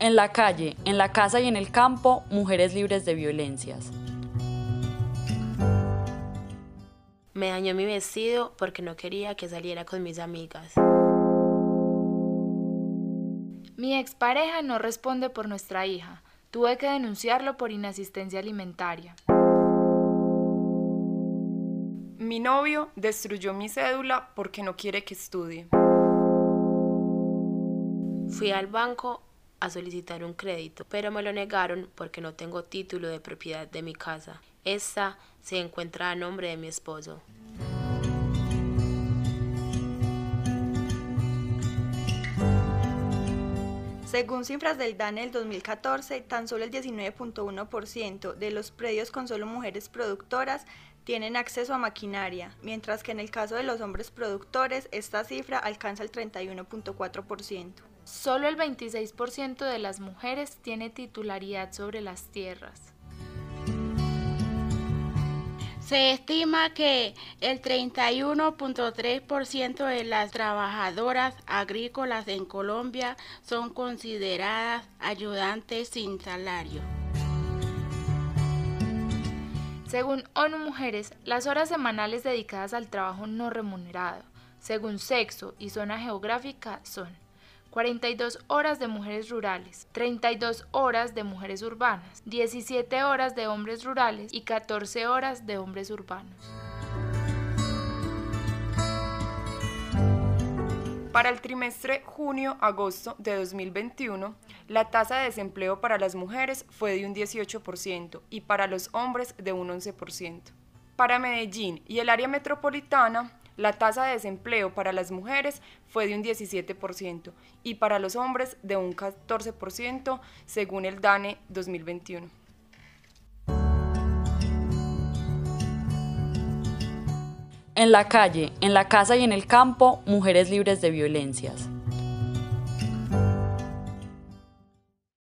En la calle, en la casa y en el campo, mujeres libres de violencias. Me dañó mi vestido porque no quería que saliera con mis amigas. Mi expareja no responde por nuestra hija. Tuve que denunciarlo por inasistencia alimentaria. Mi novio destruyó mi cédula porque no quiere que estudie. Fui al banco a solicitar un crédito, pero me lo negaron porque no tengo título de propiedad de mi casa. Esta se encuentra a nombre de mi esposo. Según cifras del DANE del 2014, tan solo el 19.1% de los predios con solo mujeres productoras tienen acceso a maquinaria, mientras que en el caso de los hombres productores esta cifra alcanza el 31.4%. Solo el 26% de las mujeres tiene titularidad sobre las tierras. Se estima que el 31.3% de las trabajadoras agrícolas en Colombia son consideradas ayudantes sin salario. Según ONU Mujeres, las horas semanales dedicadas al trabajo no remunerado, según sexo y zona geográfica, son 42 horas de mujeres rurales, 32 horas de mujeres urbanas, 17 horas de hombres rurales y 14 horas de hombres urbanos. Para el trimestre junio-agosto de 2021, la tasa de desempleo para las mujeres fue de un 18% y para los hombres de un 11%. Para Medellín y el área metropolitana, la tasa de desempleo para las mujeres fue de un 17% y para los hombres de un 14% según el DANE 2021. En la calle, en la casa y en el campo, mujeres libres de violencias.